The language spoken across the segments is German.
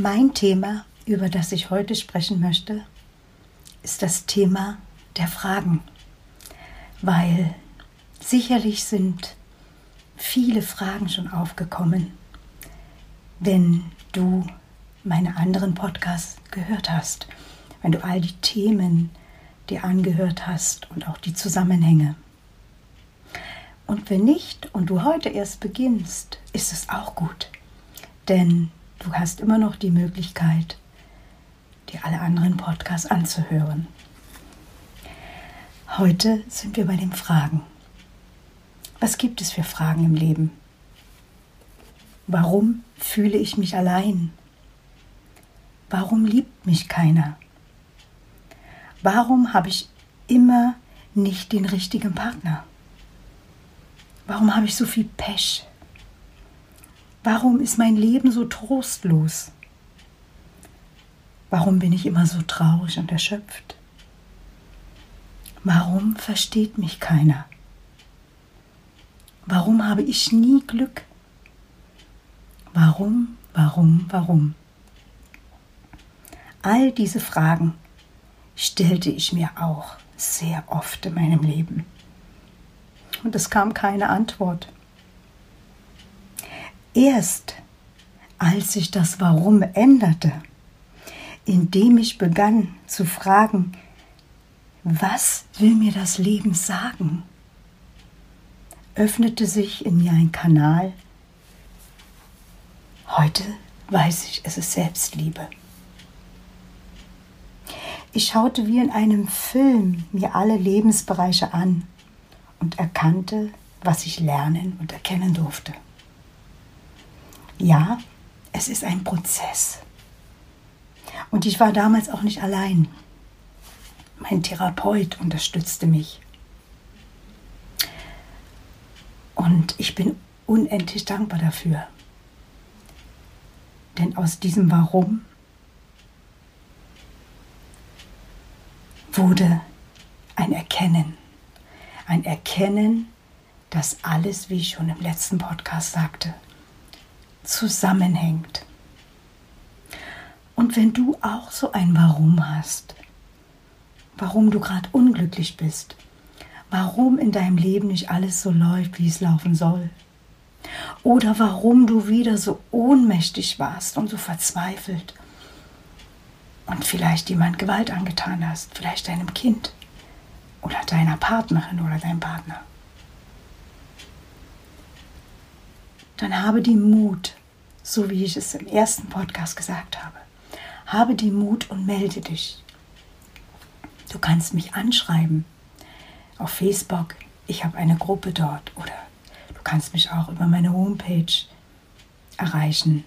Mein Thema, über das ich heute sprechen möchte, ist das Thema der Fragen, weil sicherlich sind viele Fragen schon aufgekommen, wenn du meine anderen Podcasts gehört hast, wenn du all die Themen dir angehört hast und auch die Zusammenhänge. Und wenn nicht und du heute erst beginnst, ist es auch gut, denn Du hast immer noch die Möglichkeit, dir alle anderen Podcasts anzuhören. Heute sind wir bei den Fragen. Was gibt es für Fragen im Leben? Warum fühle ich mich allein? Warum liebt mich keiner? Warum habe ich immer nicht den richtigen Partner? Warum habe ich so viel Pech? Warum ist mein Leben so trostlos? Warum bin ich immer so traurig und erschöpft? Warum versteht mich keiner? Warum habe ich nie Glück? Warum, warum, warum? All diese Fragen stellte ich mir auch sehr oft in meinem Leben. Und es kam keine Antwort. Erst als sich das Warum änderte, indem ich begann zu fragen, was will mir das Leben sagen, öffnete sich in mir ein Kanal. Heute weiß ich, es ist Selbstliebe. Ich schaute wie in einem Film mir alle Lebensbereiche an und erkannte, was ich lernen und erkennen durfte. Ja, es ist ein Prozess. Und ich war damals auch nicht allein. Mein Therapeut unterstützte mich. Und ich bin unendlich dankbar dafür. Denn aus diesem Warum wurde ein Erkennen. Ein Erkennen, dass alles, wie ich schon im letzten Podcast sagte, zusammenhängt. Und wenn du auch so ein Warum hast, warum du gerade unglücklich bist, warum in deinem Leben nicht alles so läuft, wie es laufen soll, oder warum du wieder so ohnmächtig warst und so verzweifelt und vielleicht jemand Gewalt angetan hast, vielleicht deinem Kind oder deiner Partnerin oder deinem Partner. Dann habe die Mut, so wie ich es im ersten Podcast gesagt habe. Habe die Mut und melde dich. Du kannst mich anschreiben auf Facebook. Ich habe eine Gruppe dort oder du kannst mich auch über meine Homepage erreichen.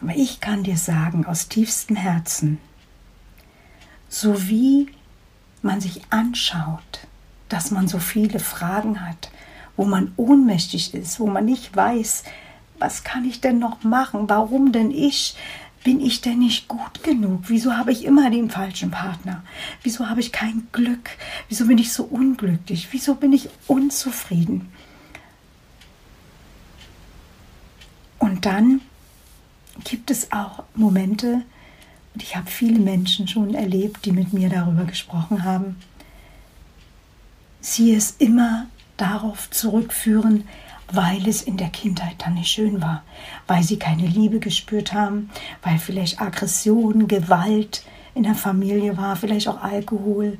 Aber ich kann dir sagen aus tiefstem Herzen, so wie man sich anschaut, dass man so viele Fragen hat, wo man ohnmächtig ist, wo man nicht weiß, was kann ich denn noch machen? Warum denn ich? Bin ich denn nicht gut genug? Wieso habe ich immer den falschen Partner? Wieso habe ich kein Glück? Wieso bin ich so unglücklich? Wieso bin ich unzufrieden? Und dann gibt es auch Momente, und ich habe viele Menschen schon erlebt, die mit mir darüber gesprochen haben, sie es immer darauf zurückführen, weil es in der Kindheit dann nicht schön war, weil sie keine Liebe gespürt haben, weil vielleicht Aggression, Gewalt in der Familie war, vielleicht auch Alkohol.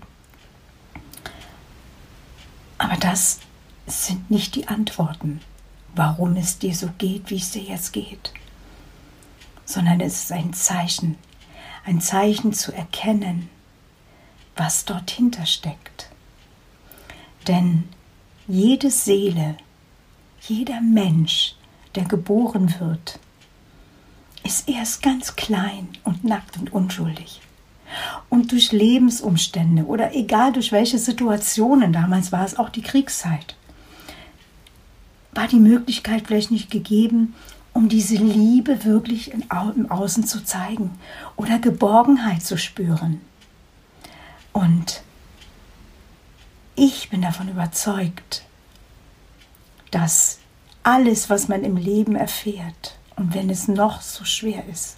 Aber das sind nicht die Antworten, warum es dir so geht, wie es dir jetzt geht, sondern es ist ein Zeichen, ein Zeichen zu erkennen, was dort hinter steckt. Denn jede Seele, jeder Mensch, der geboren wird, ist erst ganz klein und nackt und unschuldig. Und durch Lebensumstände oder egal durch welche Situationen, damals war es auch die Kriegszeit, war die Möglichkeit vielleicht nicht gegeben, um diese Liebe wirklich im Außen zu zeigen oder Geborgenheit zu spüren. Und ich bin davon überzeugt, dass alles, was man im Leben erfährt, und wenn es noch so schwer ist,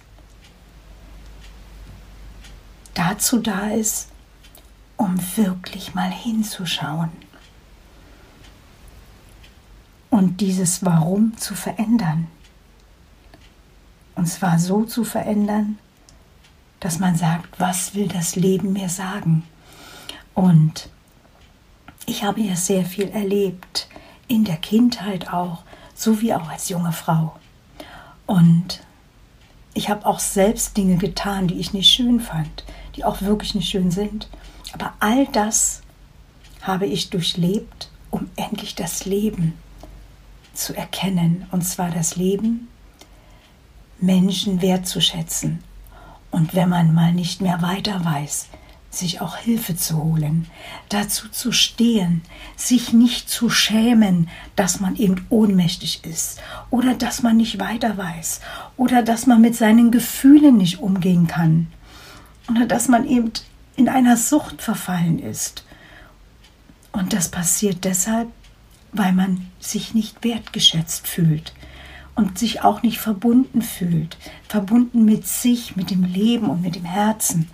dazu da ist, um wirklich mal hinzuschauen und dieses Warum zu verändern. Und zwar so zu verändern, dass man sagt, was will das Leben mir sagen? Und ich habe ja sehr viel erlebt, in der Kindheit auch, so wie auch als junge Frau. Und ich habe auch selbst Dinge getan, die ich nicht schön fand, die auch wirklich nicht schön sind. Aber all das habe ich durchlebt, um endlich das Leben zu erkennen. Und zwar das Leben, Menschen wertzuschätzen. Und wenn man mal nicht mehr weiter weiß, sich auch Hilfe zu holen, dazu zu stehen, sich nicht zu schämen, dass man eben ohnmächtig ist oder dass man nicht weiter weiß oder dass man mit seinen Gefühlen nicht umgehen kann oder dass man eben in einer Sucht verfallen ist. Und das passiert deshalb, weil man sich nicht wertgeschätzt fühlt und sich auch nicht verbunden fühlt, verbunden mit sich, mit dem Leben und mit dem Herzen.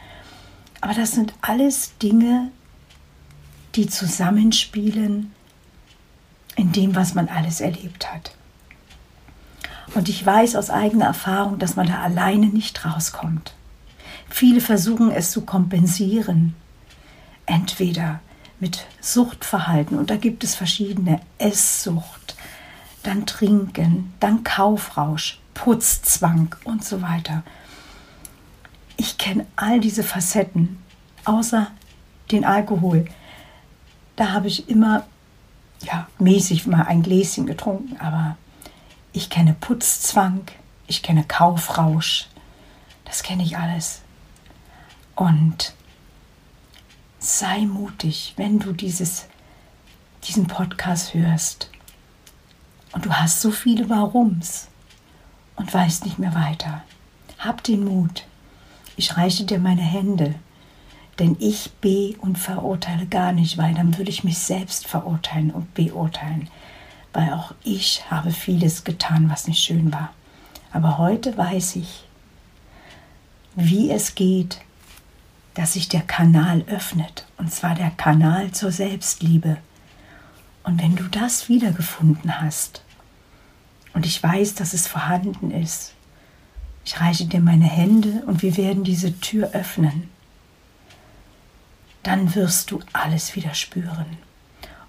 Aber das sind alles Dinge, die zusammenspielen in dem, was man alles erlebt hat. Und ich weiß aus eigener Erfahrung, dass man da alleine nicht rauskommt. Viele versuchen es zu kompensieren. Entweder mit Suchtverhalten, und da gibt es verschiedene Esssucht, dann Trinken, dann Kaufrausch, Putzzwang und so weiter ich kenne all diese Facetten, außer den Alkohol. Da habe ich immer, ja, mäßig mal ein Gläschen getrunken, aber ich kenne Putzzwang, ich kenne Kaufrausch, das kenne ich alles. Und sei mutig, wenn du dieses, diesen Podcast hörst und du hast so viele Warums und weißt nicht mehr weiter. Hab den Mut, ich reiche dir meine Hände, denn ich be und verurteile gar nicht, weil dann würde ich mich selbst verurteilen und beurteilen, weil auch ich habe vieles getan, was nicht schön war. Aber heute weiß ich, wie es geht, dass sich der Kanal öffnet, und zwar der Kanal zur Selbstliebe. Und wenn du das wiedergefunden hast, und ich weiß, dass es vorhanden ist, ich reiche dir meine Hände und wir werden diese Tür öffnen. Dann wirst du alles wieder spüren.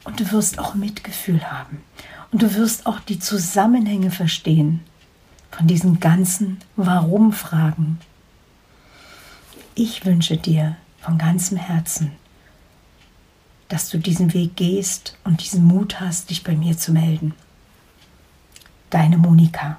Und du wirst auch Mitgefühl haben. Und du wirst auch die Zusammenhänge verstehen von diesen ganzen Warum-Fragen. Ich wünsche dir von ganzem Herzen, dass du diesen Weg gehst und diesen Mut hast, dich bei mir zu melden. Deine Monika.